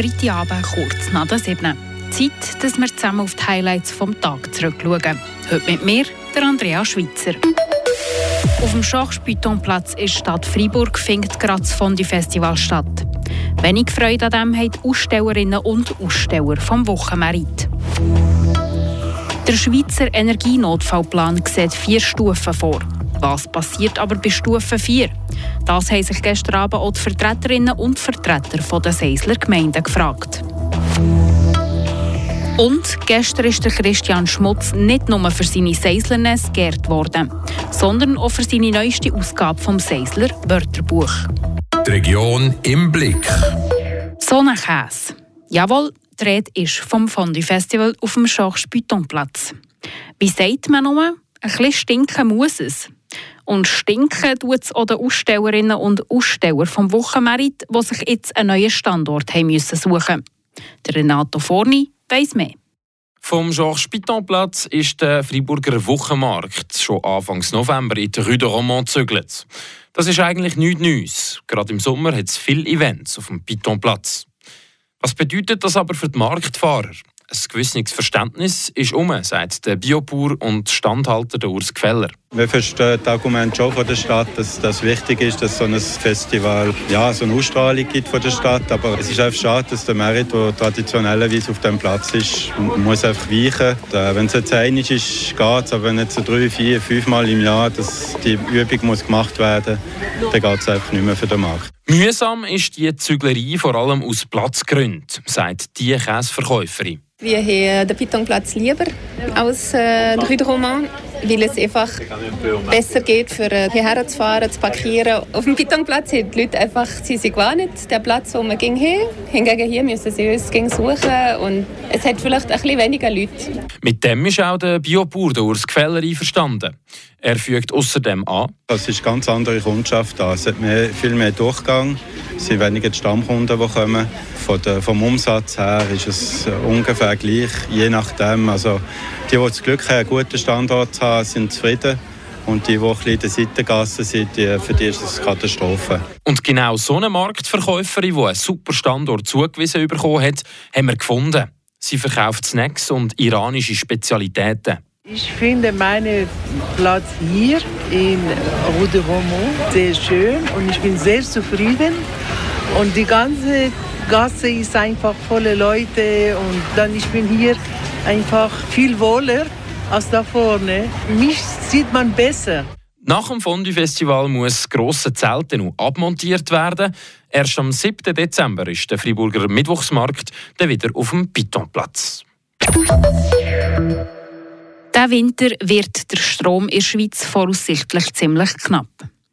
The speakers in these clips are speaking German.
Freitagabend kurz nach der 7. Zeit, dass wir zusammen auf die Highlights vom Tag zurückschauen. Heute mit mir, der Andrea Schweitzer. Auf dem Schachspütonplatz in Stadt Freiburg findet gerade das Fondue-Festival statt. Wenig Freude an dem haben die Ausstellerinnen und Aussteller vom Wochenmerit. Der Schweizer Energienotfallplan sieht vier Stufen vor. Was passiert aber bei Stufe 4? Das haben sich gestern Abend auch die Vertreterinnen und Vertreter der Seisler Gemeinden gefragt. Und gestern ist der Christian Schmutz nicht nur für seine Seislerness geehrt worden, sondern auch für seine neueste Ausgabe vom Seisler Wörterbuch. Die Region im Blick. Sonnenkäse. Jawohl, die Rede ist vom Fondue Festival auf dem Schachspütonplatz. Wie sagt man nur? Ein bisschen stinken muss es. Und stinken tut es auch den Ausstellerinnen und Aussteller vom Wochenmerit, die sich jetzt einen neuen Standort haben müssen suchen Der Renato Forni weiss mehr. Vom Georges Pitonplatz ist der Freiburger Wochenmarkt schon Anfang November in die Rue de Romont gezügelt. Das ist eigentlich nichts Neues. Gerade im Sommer hat es viele Events auf dem Pitonplatz. Was bedeutet das aber für die Marktfahrer? Ein gewisses Verständnis ist um, sagt der Biopur und Standhalter der Urs Queller. Wir verstehen das Argument schon von der Stadt, dass das wichtig ist, dass so ein Festival ja, so eine Ausstrahlung gibt von der Stadt. Aber es ist einfach schade, dass der Merit, der traditionellerweise auf dem Platz ist, muss einfach weichen. Wenn es jetzt einig ist, geht es. Aber wenn jetzt so drei, vier, fünf Mal im Jahr dass die Übung muss gemacht werden muss, dann geht es einfach nicht mehr für den Markt. Mühsam ist die Züglerei vor allem aus Platzgründen, sagt die Käseverkäuferin. Wir haben den Pitonplatz lieber als äh, den Rue de Roman, weil es einfach besser geht, für äh, hierher zu fahren, zu parkieren. Auf dem Pitonplatz haben die Leute einfach, sie sind gewarnt, der Platz, wo man ging hin. Hingegen hier müssen sie uns suchen und es hat vielleicht ein bisschen weniger Leute. Mit dem ist auch der Biobauer, Urs Queller, einverstanden. Er fügt außerdem an. Es ist eine ganz andere Kundschaft da. Es hat mehr, viel mehr Durchgang. Es sind weniger die Stammkunden, die kommen. Von der, vom Umsatz her ist es ungefähr gleich, je nachdem. Also die, die das Glück haben, einen guten Standort zu haben, sind zufrieden. Und die, die ein in der Seitengasse sind, die, für die ist es eine Katastrophe. Und genau so eine Marktverkäuferin, die einen super Standort zugewiesen bekommen hat, haben wir gefunden. Sie verkauft Snacks und iranische Spezialitäten. Ich finde meinen Platz hier in Rue de Romont sehr schön und ich bin sehr zufrieden. Und die ganze Gasse ist einfach voller Leute und dann ich bin hier einfach viel wohler als da vorne. Mich sieht man besser. Nach dem Fondue-Festival muss das grosse Zelt noch abmontiert werden. Erst am 7. Dezember ist der Friburger Mittwochsmarkt dann wieder auf dem Pitonplatz. Diesen Winter wird der Strom in der Schweiz voraussichtlich ziemlich knapp.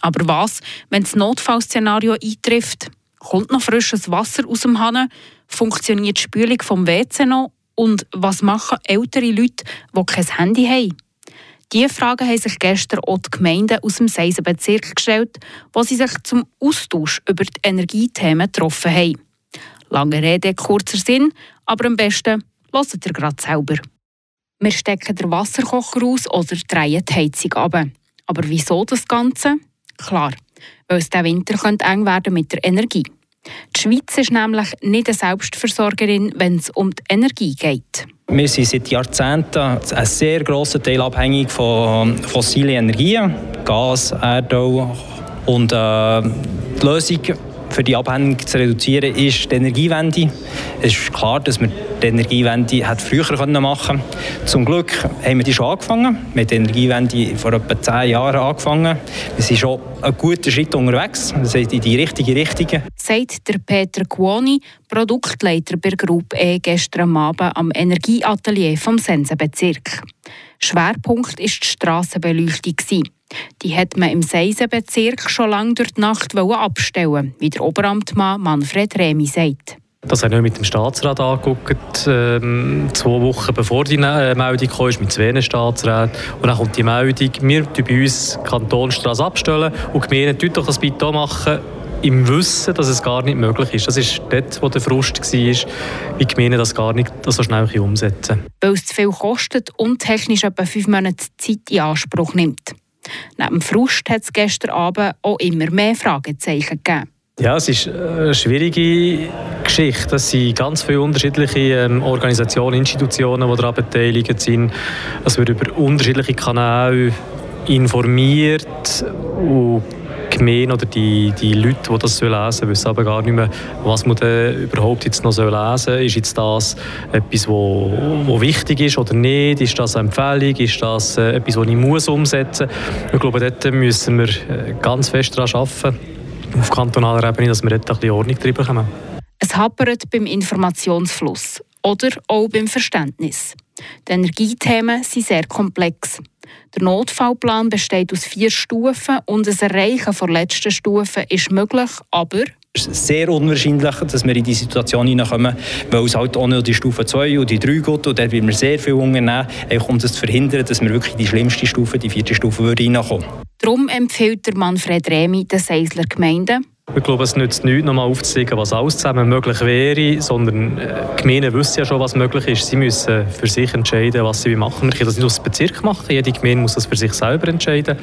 Aber was, wenn das Notfallszenario eintrifft? Kommt noch frisches Wasser aus dem Hahn? Funktioniert die Spülung vom WC noch? Und was machen ältere Leute, die kein Handy haben? Diese Fragen haben sich gestern auch die Gemeinden aus dem Seisenbezirk gestellt, wo sie sich zum Austausch über die Energiethemen getroffen haben. Lange Rede, kurzer Sinn, aber am besten hört ihr gerade selber. Wir stecken den Wasserkocher aus oder drehen die Heizung ab. Aber wieso das Ganze? Klar, weil es diesen Winter könnte eng werden mit der Energie. Die Schweiz ist nämlich nicht eine Selbstversorgerin, wenn es um die Energie geht. Wir sind seit Jahrzehnten ein sehr grosser Teil abhängig von fossilen Energien, Gas, Erdöl. Und äh, die Lösung für die Abhängigkeit zu reduzieren, ist die Energiewende. Es ist klar, dass wir die Energiewende hat früher machen können. Zum Glück haben wir die schon angefangen. Mit der Energiewende vor etwa zehn Jahren angefangen. Wir sind schon einen guten Schritt unterwegs, das heißt in die richtige Richtung. Sagt der Peter Kuoni, Produktleiter bei Group E, gestern Abend am Energieatelier vom Sensenbezirk. Schwerpunkt war die Strassenbeleuchtung. Die hat man im Seisenbezirk schon lange durch die Nacht abstellen wie der Oberamtmann Manfred Remi sagt. Das haben wir mit dem Staatsrat angeguckt, ähm, zwei Wochen bevor die äh, Meldung kam, mit zwei Staatsräten. Und dann kommt die Meldung, wir bei uns Kantonstraße abstellen und die Gemeinden tun doch das bitte machen, im Wissen, dass es gar nicht möglich ist. Das ist dort, wo der Frust war, wie die Gemeinden das gar nicht so schnell umsetzen Weil es zu viel kostet und technisch etwa fünf Monate Zeit in Anspruch nimmt. Neben dem Frust hat es gestern Abend auch immer mehr Fragezeichen gegeben. Ja, es ist eine schwierige Geschichte. Es sind ganz viele unterschiedliche ähm, Organisationen, Institutionen, die daran beteiligt sind. Es wird über unterschiedliche Kanäle informiert und Gemeinde oder die, die Leute, die das lesen sollen, wissen aber gar nicht mehr, was man überhaupt jetzt noch lesen soll. Ist jetzt das etwas, wo, wo wichtig ist oder nicht? Ist das eine Empfehlung? Ist das äh, etwas, das ich muss umsetzen muss? Ich glaube, dort müssen wir äh, ganz fest daran arbeiten, auf kantonaler Ebene, dass wir dort ein bisschen Ordnung drin bekommen. Es hapert beim Informationsfluss oder auch beim Verständnis. Die Energiethemen sind sehr komplex. Der Notfallplan besteht aus vier Stufen und das Erreichen der letzten Stufe ist möglich, aber es ist sehr unwahrscheinlich, dass wir in diese Situation hineinkommen, weil es halt auch noch die Stufe 2 und die 3 geht und dort will wir sehr viel unternehmen, um das zu verhindern, dass wir wirklich die schlimmste Stufe, die vierte Stufe, reinkommen Darum empfiehlt der Manfred Remi den Seisler Gemeinden, ich glaube, es nützt nichts, nochmal aufzuzeigen, was alles zusammen möglich wäre, sondern äh, die Gemeinden wissen ja schon, was möglich ist. Sie müssen für sich entscheiden, was sie machen. Wir können das nicht aus dem Bezirk machen. Jede Gemeinde muss das für sich selber entscheiden.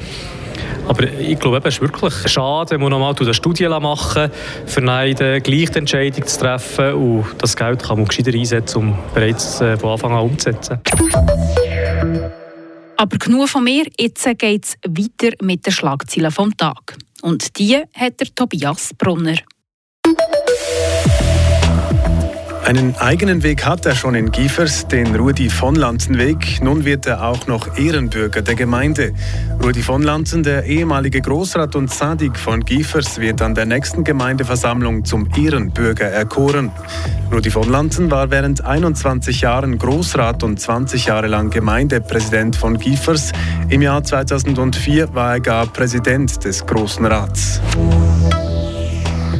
Aber ich glaube, es ist wirklich schade, wenn man nochmal eine Studie machen verneiden, gleich die Entscheidung zu treffen und das Geld kann man gescheiter einsetzen, um bereits äh, von Anfang an umzusetzen. Aber genug von mir, jetzt geht es weiter mit den Schlagzeilen vom Tag. Und die hat der Tobias Brunner. Einen eigenen Weg hat er schon in Giefers, den Rudi von Lanzen Weg. Nun wird er auch noch Ehrenbürger der Gemeinde. Rudi von Lanzen, der ehemalige Großrat und Sadik von Giefers, wird an der nächsten Gemeindeversammlung zum Ehrenbürger erkoren. Rudi von Lanzen war während 21 Jahren Großrat und 20 Jahre lang Gemeindepräsident von Giefers. Im Jahr 2004 war er gar Präsident des Großen Rats.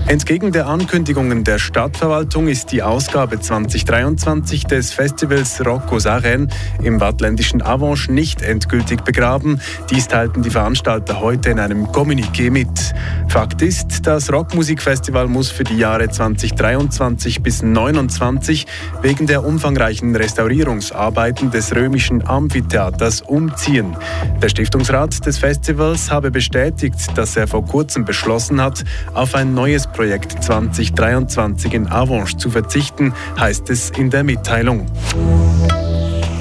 Entgegen der Ankündigungen der Stadtverwaltung ist die Ausgabe 2023 des Festivals Rocco Saren im wattländischen Avanche nicht endgültig begraben. Dies teilten die Veranstalter heute in einem Kommuniqué mit. Fakt ist, das Rockmusikfestival muss für die Jahre 2023 bis 2029 wegen der umfangreichen Restaurierungsarbeiten des römischen Amphitheaters umziehen. Der Stiftungsrat des Festivals habe bestätigt, dass er vor kurzem beschlossen hat, auf ein neues Projekt 2023 in Avanche zu verzichten, heißt es in der Mitteilung.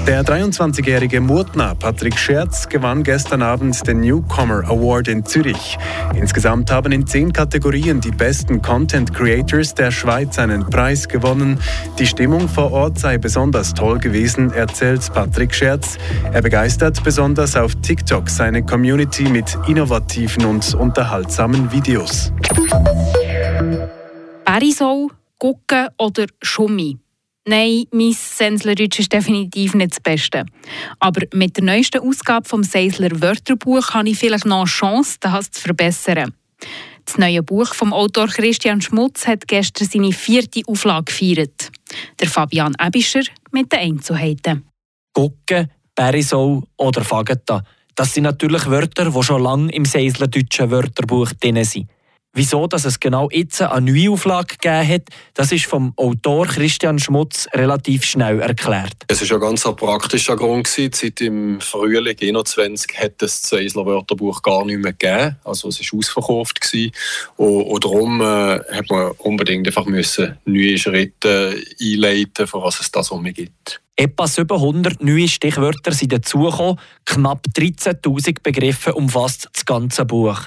Der 23-jährige Murtner Patrick Scherz gewann gestern Abend den Newcomer Award in Zürich. Insgesamt haben in zehn Kategorien die besten Content Creators der Schweiz einen Preis gewonnen. Die Stimmung vor Ort sei besonders toll gewesen, erzählt Patrick Scherz. Er begeistert besonders auf TikTok seine Community mit innovativen und unterhaltsamen Videos. Berisau, Gucken oder Schummi? Nein, mein Senslerdeutsch ist definitiv nicht das Beste. Aber mit der neuesten Ausgabe vom Seisler Wörterbuch habe ich vielleicht noch eine Chance, das zu verbessern. Das neue Buch vom Autor Christian Schmutz hat gestern seine vierte Auflage gefeiert. Der Fabian Ebischer mit den Einzelheiten. Gucken, Berisau oder Fageta. Das sind natürlich Wörter, die schon lange im Seislerdeutschen Wörterbuch drin sind. Wieso dass es genau jetzt eine Neuauflage gegeben hat, das ist vom Autor Christian Schmutz relativ schnell erklärt. Es war ein ganz praktischer Grund. Gewesen. Seit im Frühling 2021 hat es das Eisler Wörterbuch gar nicht mehr gegeben. Also es war ausverkauft. Gewesen. Und, und darum äh, hat man unbedingt einfach müssen neue Schritte einleiten, für was es da so gibt. Etwa 700 neue Stichwörter sind dazugekommen. Knapp 13.000 Begriffe umfasst das ganze Buch.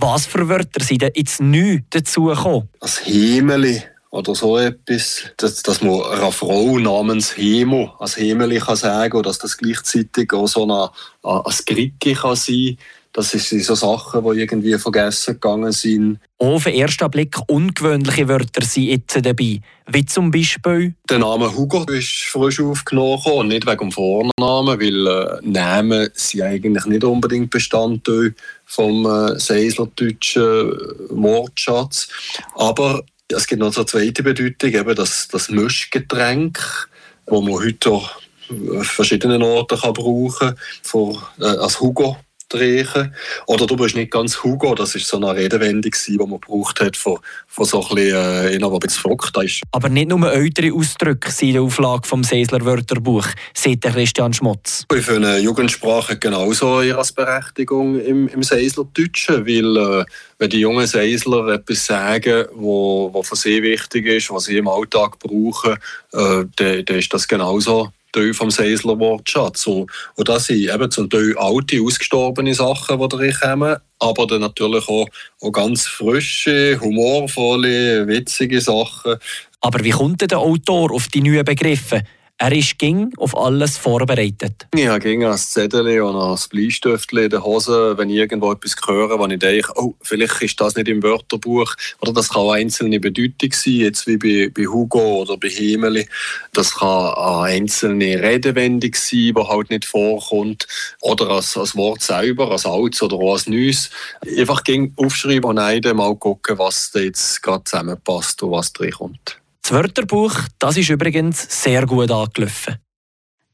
Was für Wörter sind denn jetzt neu dazugekommen? Das Himmeli oder so etwas, dass, dass man einer Frau namens Hemo als Hemeli kann sagen oder dass das gleichzeitig auch so ein, ein Skricki kann sein das sind so Sachen, die irgendwie vergessen gegangen sind. Auch auf den ersten Blick ungewöhnliche Wörter sind jetzt dabei. Wie zum Beispiel? Der Name Hugo ist frisch aufgenommen, nicht wegen dem Vornamen, weil äh, Namen sind eigentlich nicht unbedingt Bestandteil vom äh, Seislerdeutschen Wortschatz. Aber es gibt noch eine zweite Bedeutung, eben das, das Mischgetränk, das man heute an verschiedenen Orten kann brauchen kann, äh, als Hugo drehen. Oder du bist nicht ganz Hugo, das ist so eine Redewendung, die man gebraucht hat von, von so ein bisschen, äh, einer, der verrückt ist. Aber nicht nur ältere Ausdrücke sind in der Auflage vom Seisler Wörterbuch, sagt Christian Schmutz. Ich finde, Jugendsprache genauso ihre Berechtigung im, im Seislerdeutschen, weil äh, wenn die jungen Seisler etwas sagen, wo für sie wichtig ist, was sie im Alltag brauchen, äh, dann, dann ist das genauso Teil vom Seisler Wortschatz. Und, und das sind eben zum Teil alte, ausgestorbene Sachen, die da kommen, aber dann natürlich auch, auch ganz frische, humorvolle, witzige Sachen. Aber wie kommt denn der Autor auf die neuen Begriffe? Er ist ging auf alles vorbereitet. Ich habe ging ein Zettel und ein Bleistiftchen in der Hose, wenn ich irgendwo etwas höre, wo ich denke, oh, vielleicht ist das nicht im Wörterbuch. Oder das kann eine einzelne Bedeutung sein, jetzt wie bei, bei Hugo oder bei Himeli. Das kann eine einzelne Redewendung sein, die halt nicht vorkommt. Oder als, als Wort selber, als Altes oder auch als Neues. Einfach ging aufschreiben und einmal gucken, was da jetzt gerade zusammenpasst und was drin kommt. Das Wörterbuch, das ist übrigens sehr gut angelaufen.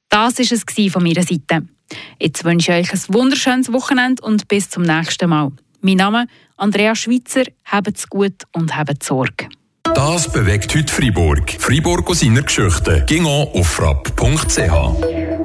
Das war es von meiner Seite. Jetzt wünsche ich euch ein wunderschönes Wochenende und bis zum nächsten Mal. Mein Name ist Andrea Schweitzer. Habt's gut und habt Sorge. Das bewegt heute Freiburg. Freiburg aus seiner Geschichte. Ging auf frapp.ch.